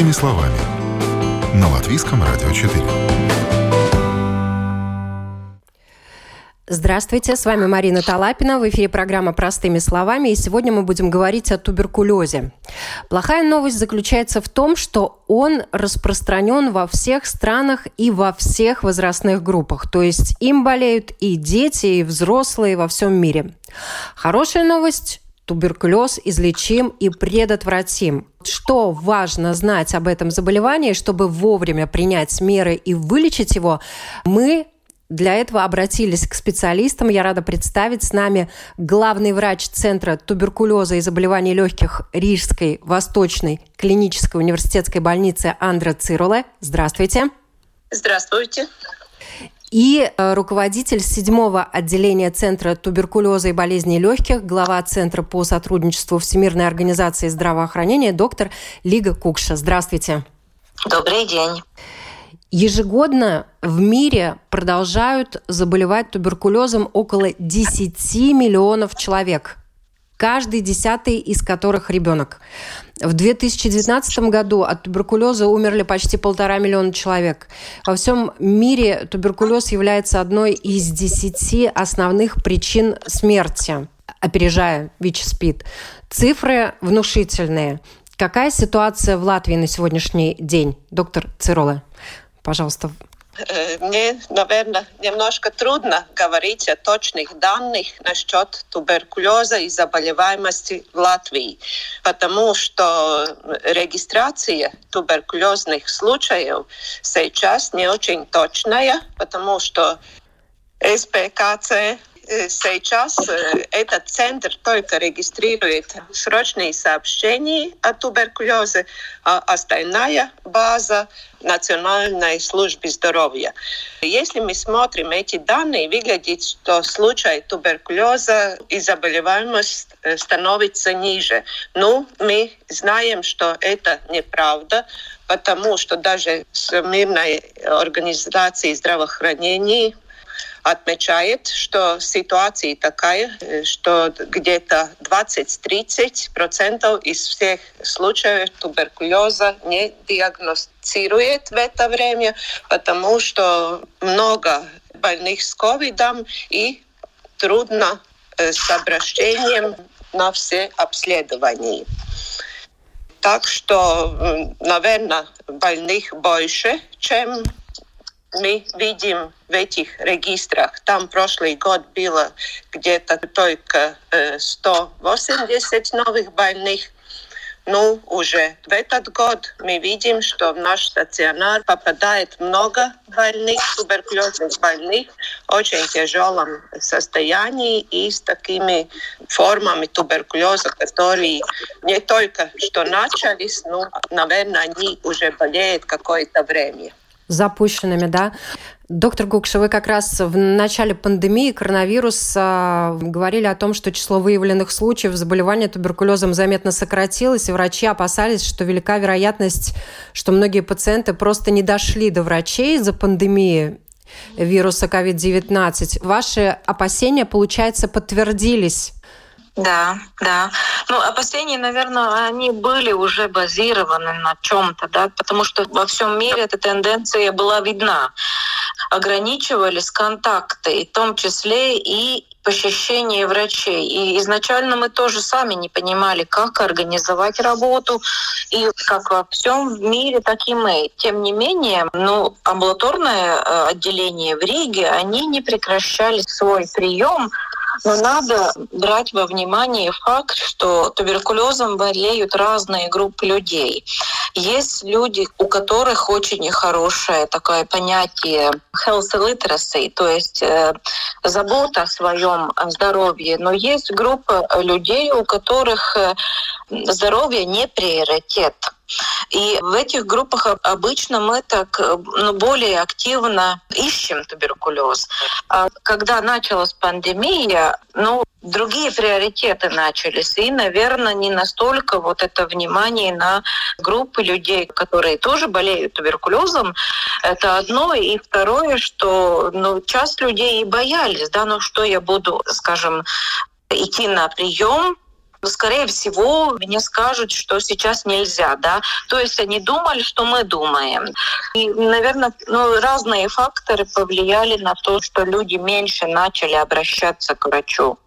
Простыми словами. На Латвийском радио 4. Здравствуйте, с вами Марина Талапина. В эфире программа «Простыми словами», и сегодня мы будем говорить о туберкулезе. Плохая новость заключается в том, что он распространен во всех странах и во всех возрастных группах. То есть им болеют и дети, и взрослые во всем мире. Хорошая новость туберкулез излечим и предотвратим. Что важно знать об этом заболевании, чтобы вовремя принять меры и вылечить его, мы для этого обратились к специалистам. Я рада представить с нами главный врач Центра туберкулеза и заболеваний легких Рижской Восточной клинической университетской больницы Андра Цируле. Здравствуйте. Здравствуйте и э, руководитель седьмого отделения Центра туберкулеза и болезней легких, глава Центра по сотрудничеству Всемирной организации здравоохранения, доктор Лига Кукша. Здравствуйте. Добрый день. Ежегодно в мире продолжают заболевать туберкулезом около 10 миллионов человек каждый десятый из которых ребенок. В 2019 году от туберкулеза умерли почти полтора миллиона человек. Во всем мире туберкулез является одной из десяти основных причин смерти, опережая ВИЧ-СПИД. Цифры внушительные. Какая ситуация в Латвии на сегодняшний день? Доктор Цирола, пожалуйста, мне, наверное, немножко трудно говорить о точных данных насчет туберкулеза и заболеваемости в Латвии, потому что регистрация туберкулезных случаев сейчас не очень точная, потому что СПКЦ Э, сейчас э, этот центр только регистрирует срочные сообщения о туберкулезе, а остальная база Национальной службы здоровья. Если мы смотрим эти данные, выглядит, что случай туберкулеза и заболеваемость э, становится ниже. Но мы знаем, что это неправда, потому что даже Всемирная организация здравоохранения отмечает, что ситуация такая, что где-то 20-30% из всех случаев туберкулеза не диагностирует в это время, потому что много больных с ковидом и трудно э, с обращением на все обследования. Так что, наверное, больных больше, чем мы видим в этих регистрах, там прошлый год было где-то только 180 новых больных, ну, уже в этот год мы видим, что в наш стационар попадает много больных, туберкулезных больных, очень тяжелом состоянии и с такими формами туберкулеза, которые не только что начались, но, наверное, они уже болеют какое-то время запущенными, да. Доктор Гукша, вы как раз в начале пандемии коронавируса говорили о том, что число выявленных случаев заболевания туберкулезом заметно сократилось, и врачи опасались, что велика вероятность, что многие пациенты просто не дошли до врачей из-за пандемии вируса COVID-19. Ваши опасения, получается, подтвердились да, да. Ну, опасения, наверное, они были уже базированы на чем-то, да, потому что во всем мире эта тенденция была видна. Ограничивались контакты, в том числе и посещение врачей. И изначально мы тоже сами не понимали, как организовать работу, и как во всем мире, так и мы. Тем не менее, ну, амбулаторное э, отделение в Риге, они не прекращали свой прием но надо брать во внимание факт, что туберкулезом болеют разные группы людей. Есть люди, у которых очень хорошее такое понятие health literacy, то есть э, забота о своем здоровье, но есть группа людей, у которых э, здоровье не приоритет. И в этих группах обычно мы так ну, более активно ищем туберкулез. А когда началась пандемия, ну, другие приоритеты начались. И, наверное, не настолько вот это внимание на группы людей, которые тоже болеют туберкулезом. Это одно. И второе, что ну, часть людей и боялись, да, ну что я буду, скажем, идти на прием, скорее всего, мне скажут, что сейчас нельзя, да. То есть они думали, что мы думаем. И, наверное, ну, разные факторы повлияли на то, что люди меньше начали обращаться к врачу.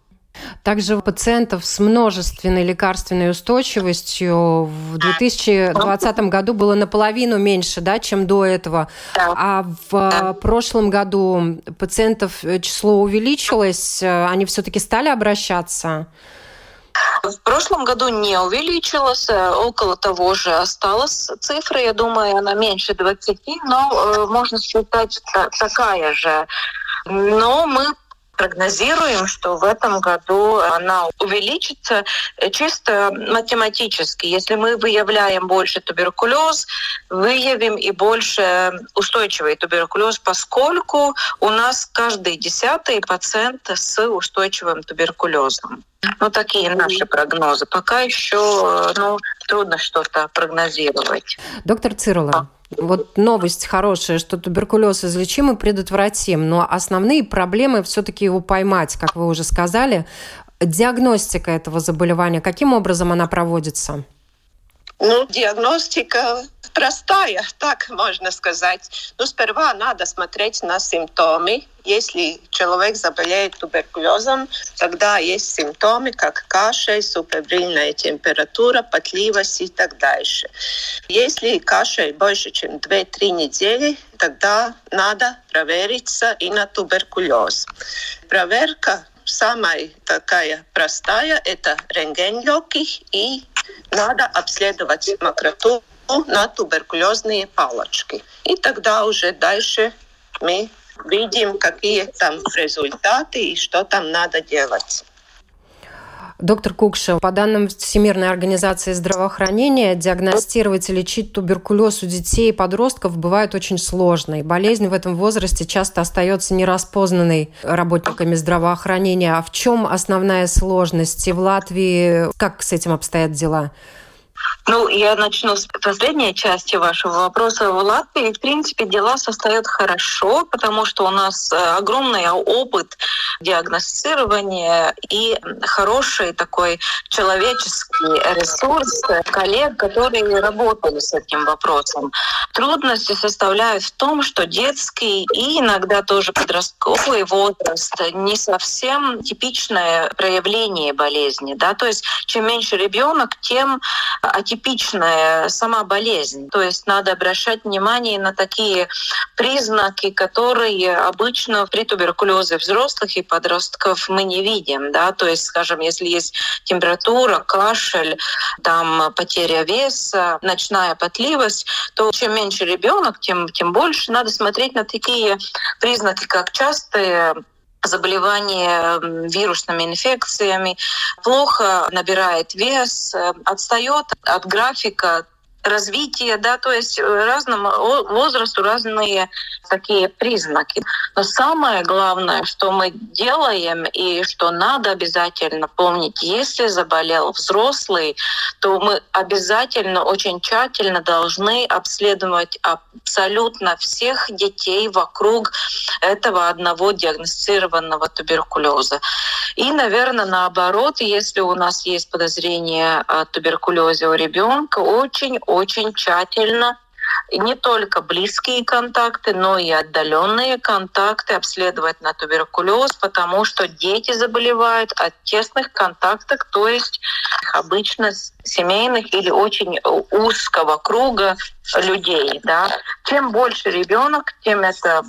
Также у пациентов с множественной лекарственной устойчивостью в 2020 году было наполовину меньше, да, чем до этого. А в прошлом году пациентов число увеличилось, э, они все-таки стали обращаться? В прошлом году не увеличилось, э, около того же осталась цифра, я думаю, она меньше 20, но э, можно считать такая же. Но мы прогнозируем, что в этом году она увеличится чисто математически. Если мы выявляем больше туберкулез, выявим и больше устойчивый туберкулез, поскольку у нас каждый десятый пациент с устойчивым туберкулезом. Ну, такие наши прогнозы. Пока еще ну, трудно что-то прогнозировать. Доктор Цирла, вот новость хорошая, что туберкулез излечим и предотвратим, но основные проблемы все-таки его поймать, как вы уже сказали. Диагностика этого заболевания, каким образом она проводится? Ну, диагностика простая, так можно сказать. Но сперва надо смотреть на симптомы. Если человек заболеет туберкулезом, тогда есть симптомы, как кашель, субфебрильная температура, потливость и так дальше. Если кашель больше, чем 2-3 недели, тогда надо провериться и на туберкулез. Проверка самая такая простая – это рентген легких и надо обследовать мокроту на туберкулезные палочки. И тогда уже дальше мы видим, какие там результаты и что там надо делать. Доктор Кукша, по данным Всемирной организации здравоохранения, диагностировать и лечить туберкулез у детей и подростков бывает очень сложно. И болезнь в этом возрасте часто остается нераспознанной работниками здравоохранения. А в чем основная сложность? И в Латвии как с этим обстоят дела? Ну, я начну с последней части вашего вопроса. В Латвии, в принципе, дела состоят хорошо, потому что у нас э, огромный опыт диагностирования и хороший такой человеческий ресурс коллег, которые работали с этим вопросом. Трудности составляют в том, что детский и иногда тоже подростковый возраст не совсем типичное проявление болезни. Да? То есть чем меньше ребенок, тем атипичная сама болезнь. То есть надо обращать внимание на такие признаки, которые обычно при туберкулезе взрослых и подростков мы не видим. Да? То есть, скажем, если есть температура, кашель, там потеря веса, ночная потливость, то чем меньше ребенок, тем, тем больше надо смотреть на такие признаки, как частые заболевание вирусными инфекциями, плохо набирает вес, э, отстает от графика развития, да, то есть э, разному возрасту разные такие признаки. Но самое главное, что мы делаем и что надо обязательно помнить, если заболел взрослый, то мы обязательно очень тщательно должны обследовать абсолютно всех детей вокруг этого одного диагностированного туберкулеза. И, наверное, наоборот, если у нас есть подозрение о туберкулезе у ребенка, очень очень тщательно не только близкие контакты, но и отдаленные контакты обследовать на туберкулез, потому что дети заболевают от тесных контактов, то есть обычно семейных или очень узкого круга людей. Да. Чем больше ребенок, тем это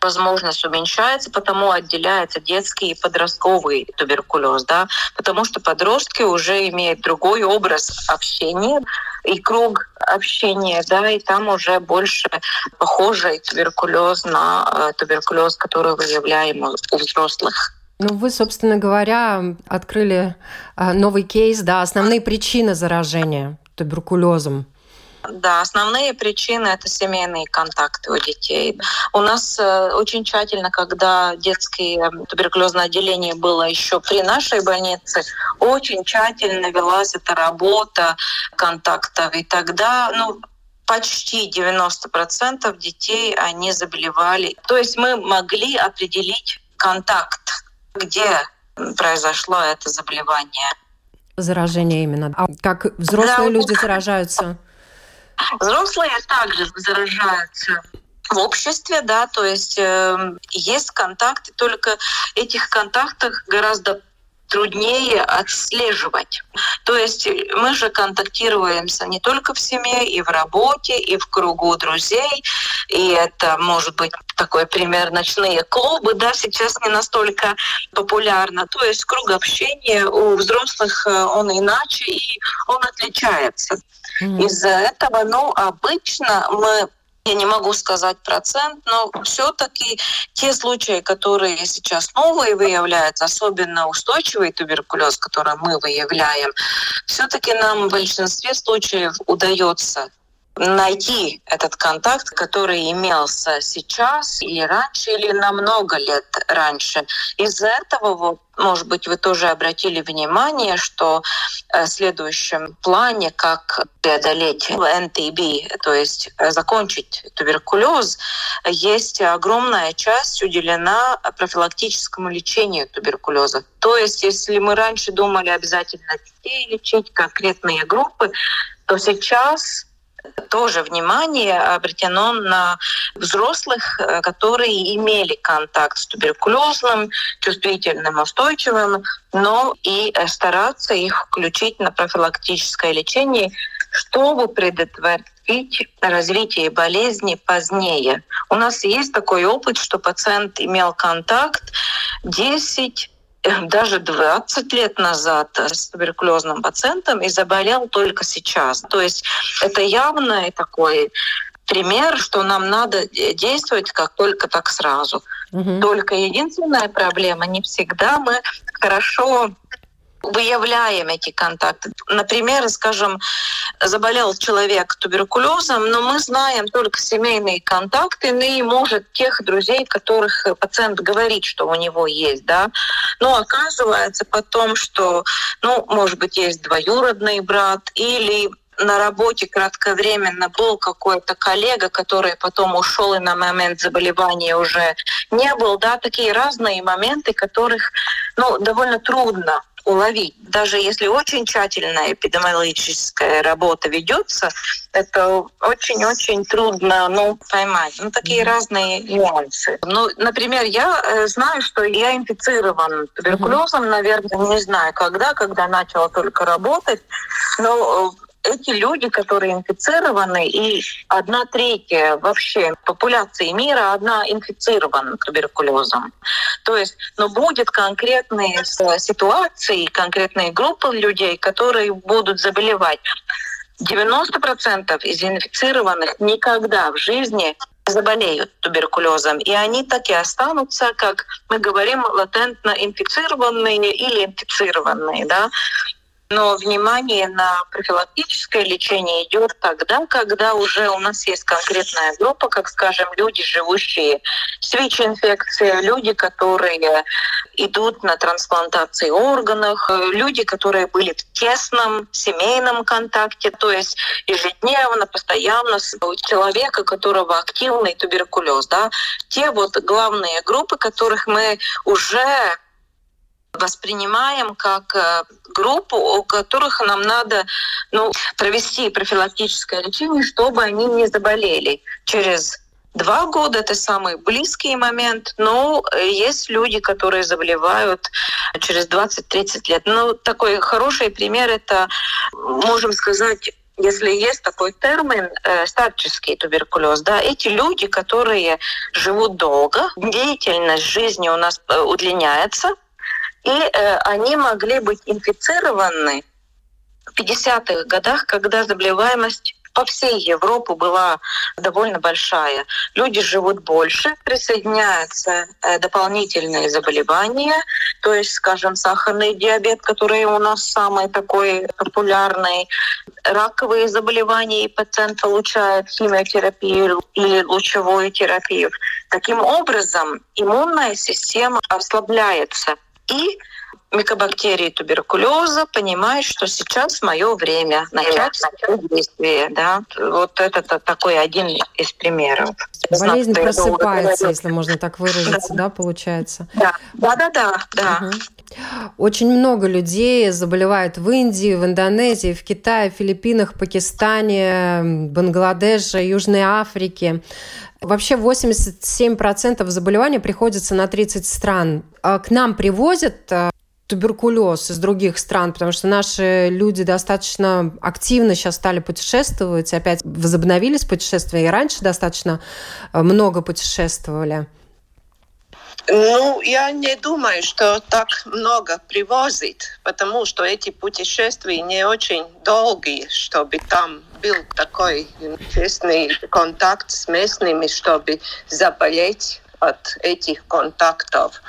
возможность уменьшается, потому отделяется детский и подростковый туберкулез, да, потому что подростки уже имеют другой образ общения и круг общения, да, и там уже больше похожий туберкулез на э, туберкулез, который выявляем у взрослых. Ну, вы, собственно говоря, открыли э, новый кейс, да, основные причины заражения туберкулезом. Да, основные причины это семейные контакты у детей. У нас э, очень тщательно, когда детское туберкулезное отделение было еще при нашей больнице, очень тщательно велась эта работа контактов. И тогда, ну, почти 90% детей, они заболевали. То есть мы могли определить контакт, где произошло это заболевание. заражения именно. А как взрослые да, люди заражаются? Взрослые также заражаются в обществе, да, то есть э, есть контакты, только этих контактах гораздо труднее отслеживать. То есть мы же контактируемся не только в семье, и в работе, и в кругу друзей. И это может быть такой пример ночные клубы, да, сейчас не настолько популярно. То есть круг общения у взрослых э, он иначе, и он отличается. Mm-hmm. Из-за этого, ну, обычно мы я не могу сказать процент, но все-таки те случаи, которые сейчас новые выявляются, особенно устойчивый туберкулез, который мы выявляем, все-таки нам в большинстве случаев удается найти этот контакт, который имелся сейчас или раньше, или на много лет раньше. Из-за этого, вот, может быть, вы тоже обратили внимание, что э, в следующем плане, как преодолеть НТБ, то есть э, закончить туберкулез, есть огромная часть уделена профилактическому лечению туберкулеза. То есть, если мы раньше думали обязательно детей лечить, конкретные группы, то сейчас тоже внимание обретено на взрослых, э, которые имели контакт с туберкулезным, чувствительным, устойчивым, но и стараться их включить на профилактическое лечение, чтобы предотвратить развитие болезни позднее. У нас есть такой опыт, что пациент имел контакт 10 даже 20 лет назад с туберкулезным пациентом и заболел только сейчас. То есть это явный такой пример, что нам надо действовать как только так сразу. Угу. Только единственная проблема, не всегда мы хорошо выявляем эти контакты. Например, скажем, заболел человек туберкулезом, но мы знаем только семейные контакты, ну и, может, тех друзей, которых пациент говорит, что у него есть, да. Но оказывается потом, что, ну, может быть, есть двоюродный брат или на работе кратковременно был какой-то коллега, который потом ушел и на момент заболевания уже не был, да, такие разные моменты, которых, ну, довольно трудно уловить. Даже если очень тщательная эпидемиологическая работа ведется, это очень-очень трудно ну, поймать. Ну, такие mm-hmm. разные нюансы. Ну, например, я э, знаю, что я инфицирован туберкулезом, mm-hmm. наверное, не знаю когда, когда начала только работать, но э, эти люди, которые инфицированы, и одна третья вообще популяции мира, одна инфицирована туберкулезом. То есть, но будет конкретные ситуации, конкретные группы людей, которые будут заболевать. 90% из инфицированных никогда в жизни заболеют туберкулезом, и они так и останутся, как мы говорим, латентно инфицированные или инфицированные. Да? Но внимание на профилактическое лечение идет тогда, когда уже у нас есть конкретная группа, как, скажем, люди, живущие с ВИЧ-инфекцией, люди, которые идут на трансплантации органов, люди, которые были в тесном семейном контакте, то есть ежедневно, постоянно у человека, у которого активный туберкулез. Да, те вот главные группы, которых мы уже воспринимаем как э, группу, у которых нам надо ну, провести профилактическое лечение, чтобы они не заболели через Два года — это самый близкий момент, но есть люди, которые заболевают через 20-30 лет. Ну, такой хороший пример — это, можем сказать, если есть такой термин э, старческий туберкулез, да, эти люди, которые живут долго, деятельность жизни у нас э, удлиняется, и э, они могли быть инфицированы в 50-х годах, когда заболеваемость по всей Европе была довольно большая. Люди живут больше, присоединяются э, дополнительные заболевания, то есть, скажем, сахарный диабет, который у нас самый такой популярный, раковые заболевания, и пациент получает химиотерапию или лучевую терапию. Таким образом, иммунная система ослабляется – и микобактерии туберкулеза понимают, что сейчас мое время начать действие. Да? Вот это такой один из примеров. Болезнь Знак, просыпается, если можно так выразиться, да, получается? Да, да, да, да. да. Угу. Очень много людей заболевают в Индии, в Индонезии, в Китае, Филиппинах, Пакистане, Бангладеше, Южной Африке. Вообще 87% заболеваний приходится на 30 стран. А к нам привозят э, туберкулез из других стран, потому что наши люди достаточно активно сейчас стали путешествовать, опять возобновились путешествия, и раньше достаточно э, много путешествовали. Ну, я не думаю, что так много привозит, потому что эти путешествия не очень долгие, чтобы там был такой тесный контакт с местными, чтобы заболеть от этих контактов.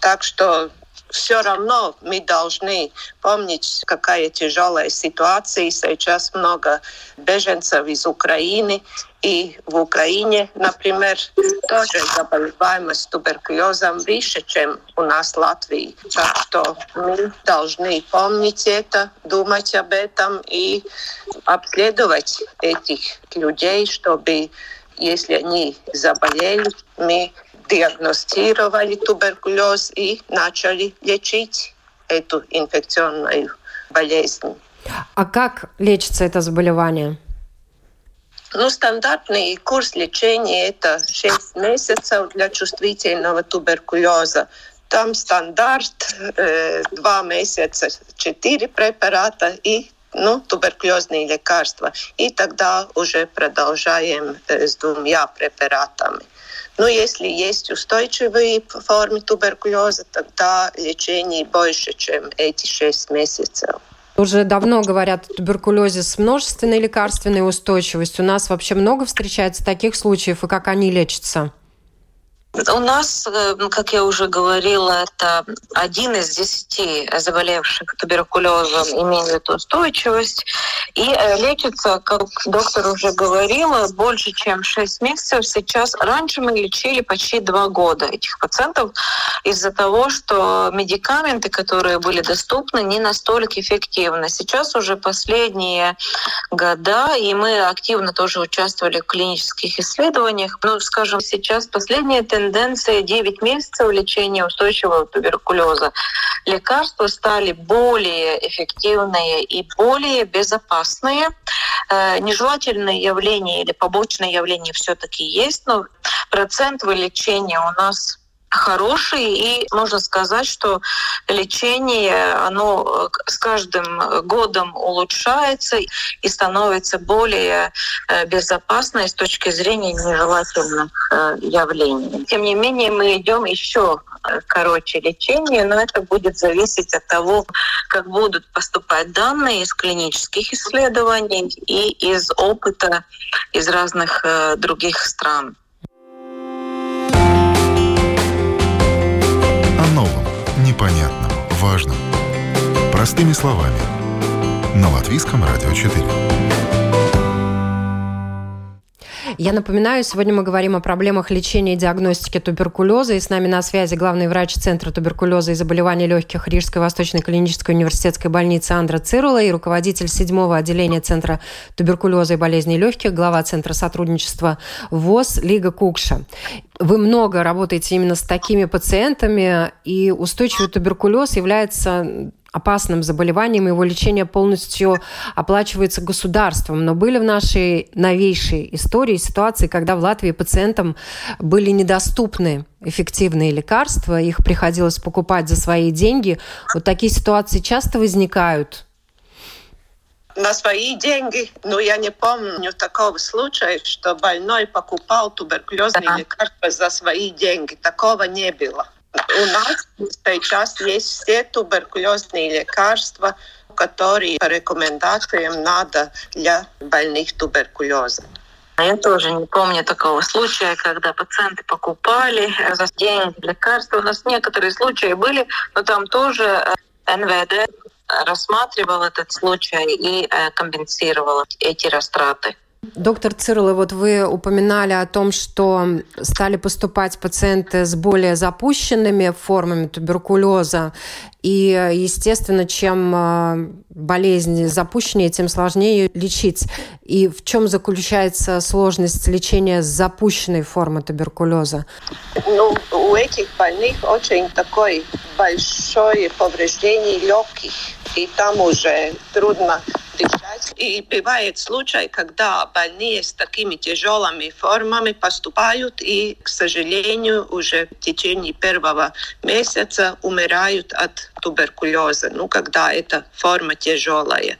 Так что все равно мы должны помнить, какая тяжелая ситуация. Сейчас много беженцев из Украины. И в Украине, например, тоже заболеваемость туберкулезом выше, чем у нас в Латвии. Так что мы должны помнить это, думать об этом и обследовать этих людей, чтобы, если они заболели, мы диагностировали туберкулез и начали лечить эту инфекционную болезнь. А как лечится это заболевание? Ну, стандартный курс лечения – это 6 месяцев для чувствительного туберкулеза. Там стандарт э, 2 месяца, 4 препарата и ну, туберкулезные лекарства. И тогда уже продолжаем э, с двумя препаратами. Но если есть устойчивые формы туберкулеза, тогда лечение больше, чем эти шесть месяцев. Уже давно говорят о туберкулезе с множественной лекарственной устойчивостью. У нас вообще много встречается таких случаев, и как они лечатся? У нас, э, как я уже говорила, это один из десяти заболевших туберкулезом имеет устойчивость и э, лечится, как доктор уже говорила, больше, чем 6 месяцев. Сейчас раньше мы лечили почти 2 года этих пациентов из-за того, что медикаменты, которые были доступны, не настолько эффективны. Сейчас уже последние года, и мы активно тоже участвовали в клинических исследованиях. Ну, скажем, сейчас последняя тенденция тенденция 9 месяцев лечения устойчивого туберкулеза. Лекарства стали более эффективные и более безопасные. Э, нежелательные явления или побочные явления все-таки есть, но процент вылечения у нас хороший, и можно сказать, что лечение, оно э, с каждым годом улучшается и становится более э, безопасной с точки зрения нежелательных э, явлений. Тем не менее, мы идем еще короче лечение, но это будет зависеть от того, как будут поступать данные из клинических исследований и из опыта из разных других стран. Простыми словами. На Латвийском радио 4. Я напоминаю, сегодня мы говорим о проблемах лечения и диагностики туберкулеза. И с нами на связи главный врач Центра туберкулеза и заболеваний легких Рижской Восточной клинической университетской больницы Андра Цирула и руководитель седьмого отделения Центра туберкулеза и болезней легких, глава Центра сотрудничества ВОЗ Лига Кукша. Вы много работаете именно с такими пациентами, и устойчивый туберкулез является опасным заболеванием, его лечение полностью оплачивается государством. Но были в нашей новейшей истории ситуации, когда в Латвии пациентам были недоступны эффективные лекарства, их приходилось покупать за свои деньги. Вот такие ситуации часто возникают на свои деньги. Но я не помню такого случая, что больной покупал туберкулезные да. лекарства за свои деньги. Такого не было. У нас сейчас есть все туберкулезные лекарства, которые по рекомендациям надо для больных туберкулезом. Я тоже не помню такого случая, когда пациенты покупали за деньги лекарства. У нас некоторые случаи были, но там тоже НВД рассматривал этот случай и компенсировал эти растраты. Доктор Цирла, вот вы упоминали о том, что стали поступать пациенты с более запущенными формами туберкулеза. И, естественно, чем э, болезнь запущеннее, тем сложнее ее лечить. И в чем заключается сложность лечения запущенной формы туберкулеза? Ну, у этих больных очень такое большое повреждение легких, и там уже трудно И бывает случай, когда больные с такими тяжелыми формами поступают и, к сожалению, уже в течение первого месяца умирают от туберкулеза, ну, когда эта форма тяжелая.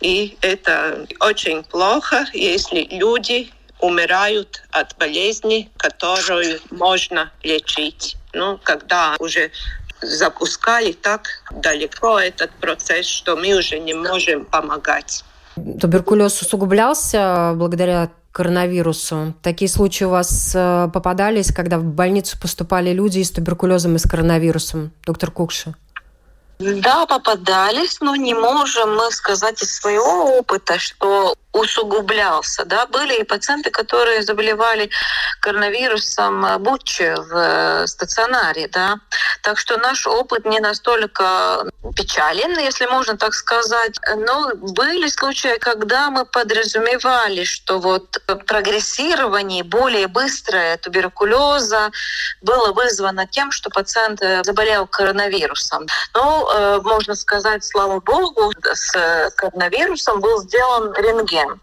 И это очень плохо, если люди умирают от болезни, которую можно лечить. Ну, когда уже запускали так далеко этот процесс, что мы уже не можем помогать. Туберкулез усугублялся благодаря коронавирусу. Такие случаи у вас э, попадались, когда в больницу поступали люди с туберкулезом и с коронавирусом, доктор Кукша? Да, попадались, но не можем мы сказать из своего опыта, что усугублялся. Да? Были и пациенты, которые заболевали коронавирусом, э, будучи в э, стационаре. Да? Так что наш опыт не настолько печален, если можно так сказать. Но были случаи, когда мы подразумевали, что вот прогрессирование более быстрое туберкулеза было вызвано тем, что пациент э, заболел коронавирусом. Но, можно сказать, слава богу, с коронавирусом был сделан рентген.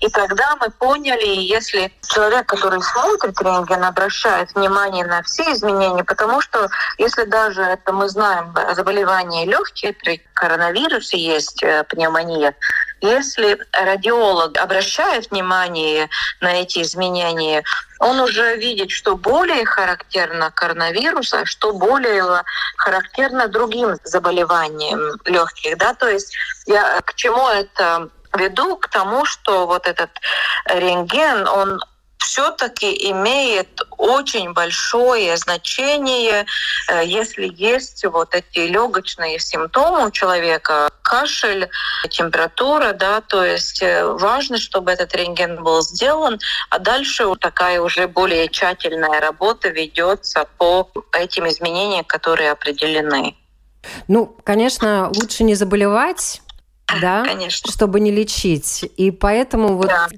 И тогда мы поняли, если человек, который смотрит рентген, обращает внимание на все изменения, потому что если даже это мы знаем заболевание легких, при коронавирусе есть э, пневмония, если радиолог обращает внимание на эти изменения, он уже видит, что более характерно коронавируса, что более характерно другим заболеваниям легких. Да? То есть я, к чему это веду к тому, что вот этот рентген, он все-таки имеет очень большое значение, э, если есть вот эти легочные симптомы у человека, кашель, температура, да, то есть э, важно, чтобы этот рентген был сделан, а дальше такая уже более тщательная работа ведется по этим изменениям, которые определены. Ну, конечно, лучше не заболевать, да, конечно. чтобы не лечить. И поэтому вот да.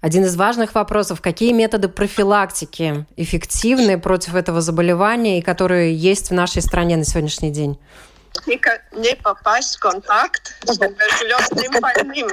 один из важных вопросов, какие методы профилактики эффективны против этого заболевания и которые есть в нашей стране на сегодняшний день? не попасть в контакт с туберкулезным больным.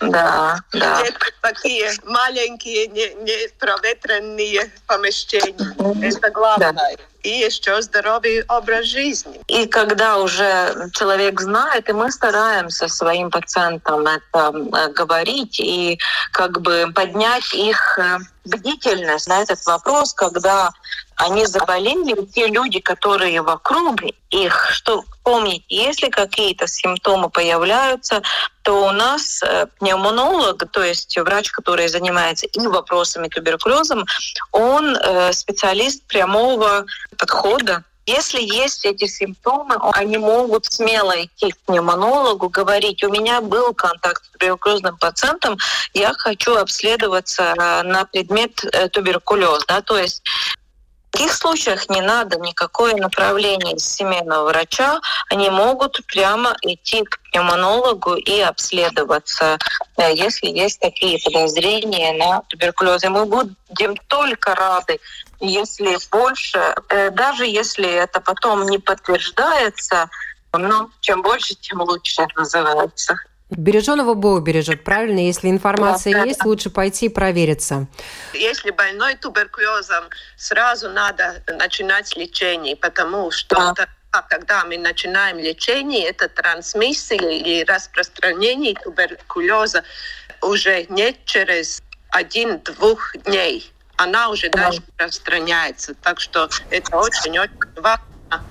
Да, да. такие маленькие, не, не проветренные помещения. Это главное. Да и еще здоровый образ жизни. И когда уже человек знает, и мы стараемся своим пациентам это говорить и как бы поднять их э, бдительность на этот вопрос, когда они заболели, те люди, которые вокруг их, что помнить, если какие-то симптомы появляются, то у нас э, пневмонолог, то есть врач, который занимается и вопросами туберкулеза, он э, специалист прямого подхода если есть эти симптомы, они могут смело идти к пневмонологу, говорить, у меня был контакт с туберкулезным пациентом, я хочу обследоваться э, на предмет туберкулез. Да? То есть таких случаях не надо никакое направление семейного врача. Они могут прямо идти к пневмонологу и обследоваться, э, если есть такие подозрения на туберкулез. И мы будем только рады, если больше, э, даже если это потом не подтверждается, но чем больше, тем лучше называется. Береженого Бог бережет, правильно? Если информация да, есть, да. лучше пойти провериться. Если больной туберкулезом, сразу надо начинать лечение, потому что да. когда мы начинаем лечение, это трансмиссия или распространение туберкулеза уже не через один-двух дней. Она уже да. даже распространяется. Так что это очень-очень важно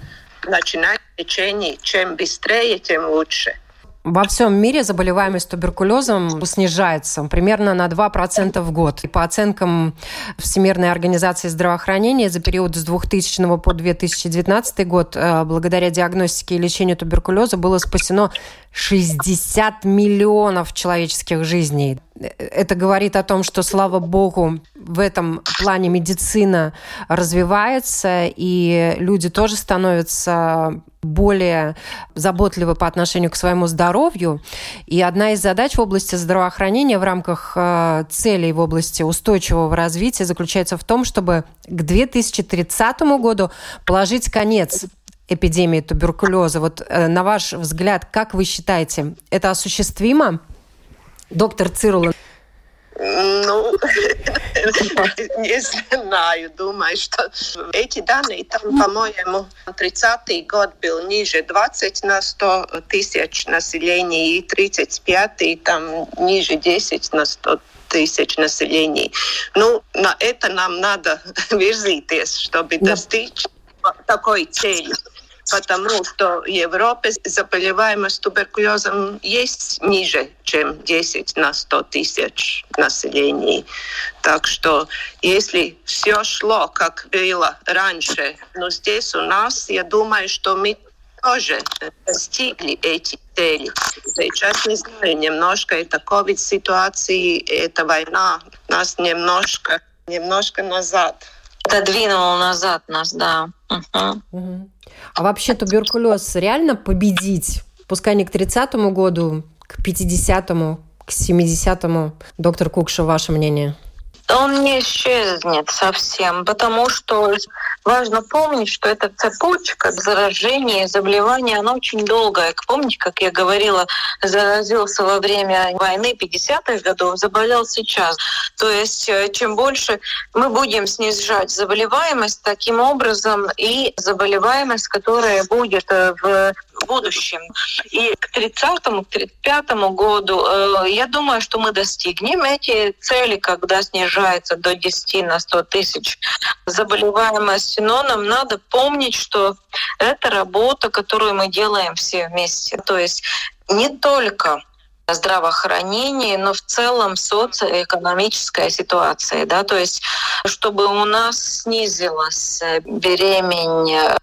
начинать лечение. Чем быстрее, тем лучше. Во всем мире заболеваемость туберкулезом снижается примерно на 2% в год. И по оценкам Всемирной организации здравоохранения за период с 2000 по 2019 год э, благодаря диагностике и лечению туберкулеза было спасено 60 миллионов человеческих жизней. Это говорит о том, что, слава богу, в этом плане медицина развивается, и люди тоже становятся более заботливы по отношению к своему здоровью. И одна из задач в области здравоохранения в рамках э, целей в области устойчивого развития заключается в том, чтобы к 2030 году положить конец эпидемии туберкулеза. Вот э, на ваш взгляд, как вы считаете, это осуществимо? Доктор Цирула. Ну, не знаю, думаю, что эти данные, там, по-моему, 30-й год был ниже 20 на 100 тысяч населения, и 35-й там ниже 10 на 100 тысяч населения. Ну, на это нам надо визитесь, чтобы достичь такой цели потому что в Европе заболеваемость туберкулезом есть ниже, чем 10 на 100 тысяч населения. Так что если все шло, как было раньше, но здесь у нас, я думаю, что мы тоже достигли эти цели. Сейчас, не знаю, немножко это ковид-ситуации, это война нас немножко, немножко назад. Это двинуло назад нас, да. Угу. Угу. А вообще туберкулез реально победить? Пускай не к 30-му году, к 50-му, к 70-му. Доктор Кукша, ваше мнение? Он не исчезнет совсем, потому что важно помнить, что эта цепочка заражения и заболевания, она очень долгая. Помните, как я говорила, заразился во время войны 50-х годов, заболел сейчас. То есть э, чем больше мы будем снижать заболеваемость, таким образом и заболеваемость, которая будет э, в будущем. И к 30-му, к 35-му году, э, я думаю, что мы достигнем эти цели, когда снижается до 10 на 100 тысяч заболеваемости. Но нам надо помнить, что это работа, которую мы делаем все вместе. То есть не только здравоохранении, но в целом социоэкономическая ситуация, да, то есть чтобы у нас снизилась э, беремень э,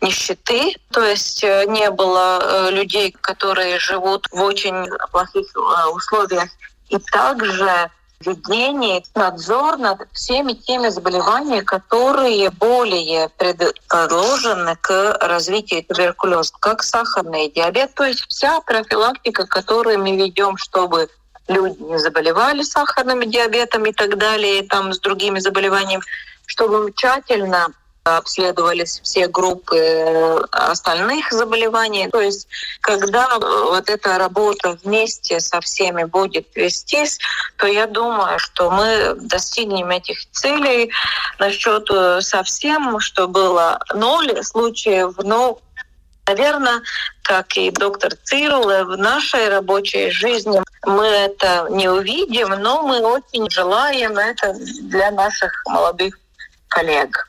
нищеты, то есть э, не было людей, которые живут в очень плохих условиях, и также ведение, надзор над всеми теми заболеваниями, которые более предложены к развитию туберкулеза, как сахарный диабет, то есть вся профилактика, которую мы ведем, чтобы люди не заболевали сахарным диабетом и так далее, и там с другими заболеваниями, чтобы тщательно обследовались все группы э, остальных заболеваний. То есть, когда вот эта работа вместе со всеми будет вестись, то я думаю, что мы достигнем этих целей насчет э, совсем, что было ноль случаев, но Наверное, как и доктор Цирл, в нашей рабочей жизни мы это не увидим, но мы очень желаем это для наших молодых коллег.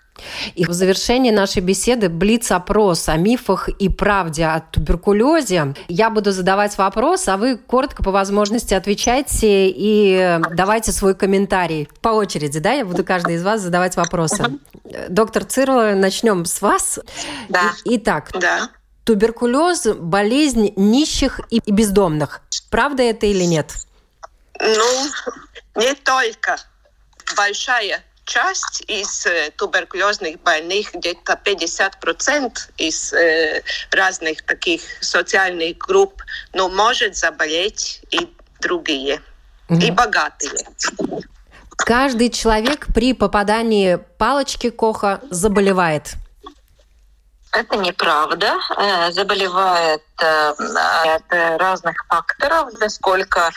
И в завершении нашей беседы блиц-опрос о мифах и правде о туберкулезе. Я буду задавать вопрос, а вы коротко по возможности отвечайте и давайте свой комментарий. По очереди, да? Я буду каждый из вас задавать вопросы. Доктор Цирла, начнем с вас. Да. Итак, да. туберкулез – болезнь нищих и бездомных. Правда это или нет? Ну, не только. Большая часть из э, туберкулезных больных, где-то 50% из э, разных таких социальных групп, но может заболеть и другие, угу. и богатые. Каждый человек при попадании палочки Коха заболевает. Это неправда. Э, заболевает от разных факторов, насколько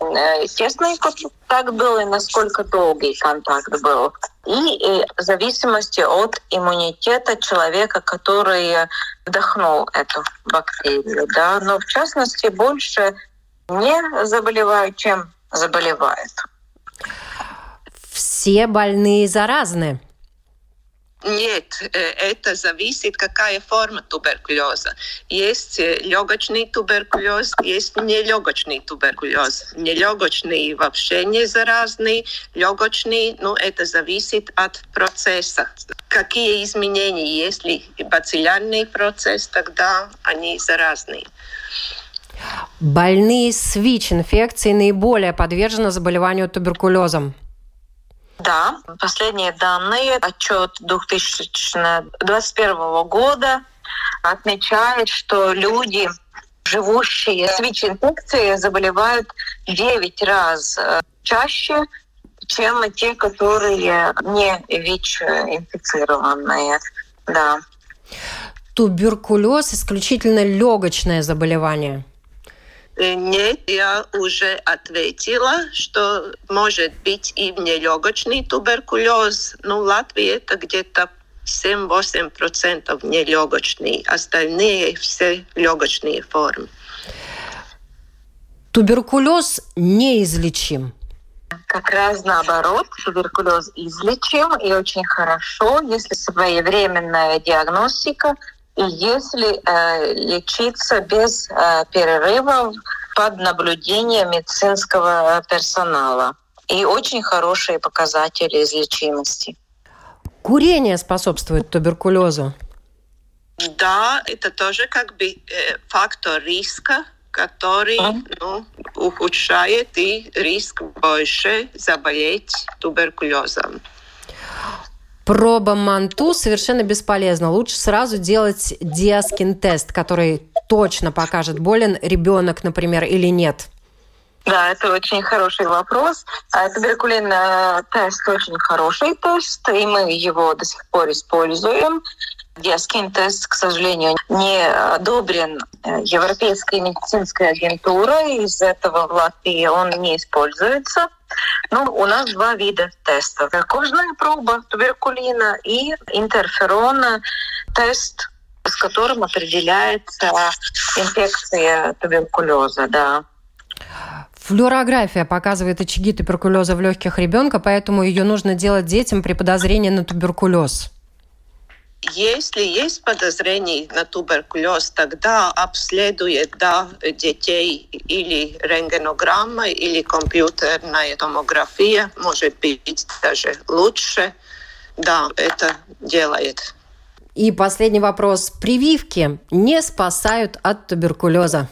Э, тесный контакт был и насколько долгий контакт был. И, и в зависимости от иммунитета человека, который вдохнул эту бактерию. Да? Но в частности больше не заболевают, чем заболевают. Все больные заразны. Нет, э, это зависит, какая форма туберкулеза. Есть э, легочный туберкулез, есть нелегочный туберкулез. Нелегочный вообще не заразный, легочный, ну, это зависит от процесса. Какие изменения, если бациллярный процесс, тогда они заразные. Больные с ВИЧ-инфекцией наиболее подвержены заболеванию туберкулезом. Да, последние данные, отчет 2021 года отмечает, что люди, живущие с ВИЧ-инфекцией, заболевают 9 раз э, чаще, чем те, которые не ВИЧ-инфицированные. Да. Туберкулез исключительно легочное заболевание. Э, нет, я уже ответила, что может быть и внелегочный туберкулез. Но в Латвии это где-то 7-8% нелегочный. Остальные все легочные формы. Туберкулез неизлечим. Как раз наоборот, туберкулез излечим и очень хорошо, если своевременная диагностика и если э, лечиться без э, перерывов под наблюдением медицинского персонала. И очень хорошие показатели излечимости. Курение способствует туберкулезу? Да, это тоже как бы э, фактор риска, который ну, ухудшает и риск больше заболеть туберкулезом. Проба МАНТУ совершенно бесполезна. Лучше сразу делать диаскин-тест, который точно покажет, болен ребенок, например, или нет. Да, это очень хороший вопрос. А туберкулинный тест очень хороший тест, и мы его до сих пор используем. Диаскин-тест, к сожалению, не одобрен э, Европейской медицинской агентурой, из этого в Латвии он не используется. Ну, у нас два вида тестов. Кожная проба туберкулина и интерферона тест, с которым определяется инфекция туберкулеза, да. Флюорография показывает очаги туберкулеза в легких ребенка, поэтому ее нужно делать детям при подозрении на туберкулез. Если есть подозрение на туберкулез, тогда обследует да, детей или рентгенограмма, или компьютерная томография, может быть даже лучше. Да, это делает. И последний вопрос. Прививки не спасают от туберкулеза?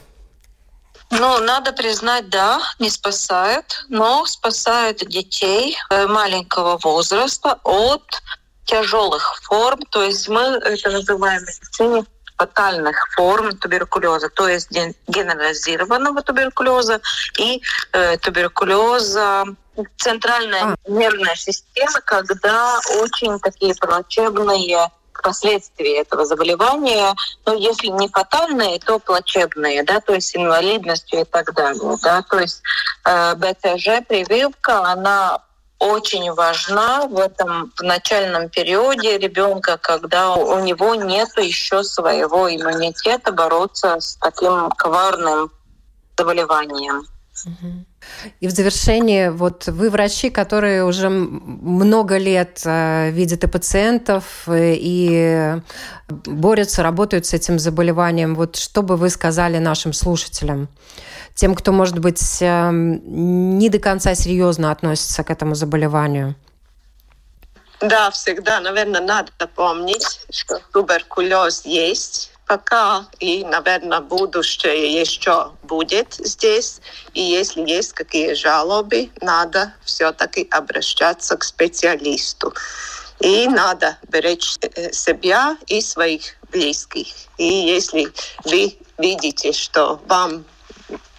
Ну, надо признать, да, не спасают, но спасают детей э, маленького возраста от тяжелых форм, то есть мы это называем в медицине фатальных форм туберкулеза, то есть генерализированного туберкулеза и э, туберкулеза центральная а. нервная система, когда очень такие плачебные последствия этого заболевания, но если не фатальные, то плачебные, да, то есть инвалидностью и так далее, да, то есть э, БЦЖ прививка, она очень важна в этом в начальном периоде ребенка, когда у него нет еще своего иммунитета бороться с таким коварным заболеванием. И в завершение, вот вы врачи, которые уже много лет э, видят и пациентов, э, и борются, работают с этим заболеванием. Вот что бы вы сказали нашим слушателям? тем, кто, может быть, эм, не до конца серьезно относится к этому заболеванию? Да, всегда, наверное, надо помнить, что туберкулез есть пока, и, наверное, будущее еще будет здесь. И если есть какие жалобы, надо все-таки обращаться к специалисту. И надо беречь э, себя и своих близких. И если вы видите, что вам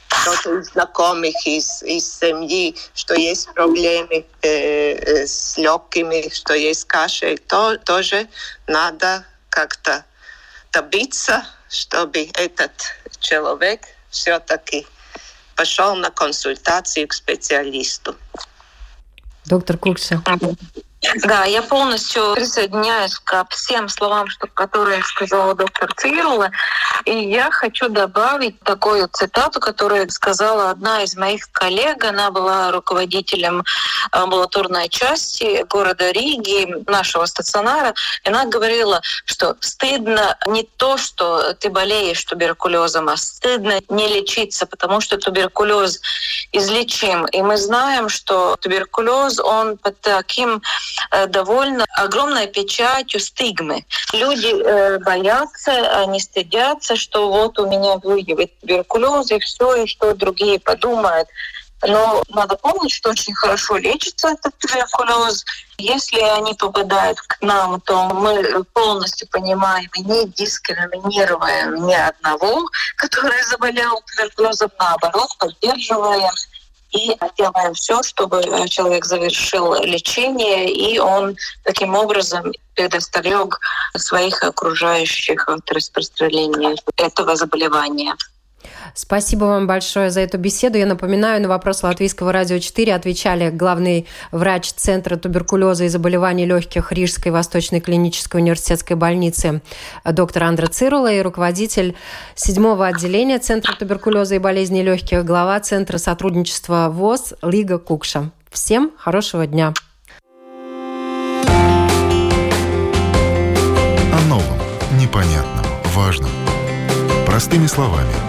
кто-то из знакомых, из, из семьи, что есть проблемы э, с легкими, что есть кашель, то тоже надо как-то добиться, чтобы этот человек все-таки пошел на консультацию к специалисту. Доктор Кукса. Да, я полностью присоединяюсь к всем словам, что, которые сказала доктор Цирла. И я хочу добавить такую цитату, которую сказала одна из моих коллег. Она была руководителем амбулаторной части города Риги, нашего стационара. И она говорила, что стыдно не то, что ты болеешь туберкулезом, а стыдно не лечиться, потому что туберкулез излечим. И мы знаем, что туберкулез, он под таким э, довольно огромной печатью стигмы. Люди э, боятся, они стыдятся, что вот у меня выявит туберкулез и все, и что другие подумают. Но надо помнить, что очень хорошо лечится этот туберкулез. Если они попадают к нам, то мы полностью понимаем и не дискриминируем ни одного, который заболел туберкулезом, наоборот, поддерживаем и делаем все, чтобы человек завершил лечение, и он таким образом предостерег своих окружающих от распространения этого заболевания. Спасибо вам большое за эту беседу. Я напоминаю, на вопрос Латвийского радио 4 отвечали главный врач Центра туберкулеза и заболеваний легких Рижской Восточной клинической университетской больницы доктор Андра Цирула и руководитель седьмого отделения Центра туберкулеза и болезней легких, глава Центра сотрудничества ВОЗ Лига Кукша. Всем хорошего дня! О новом, непонятном, важном. Простыми словами –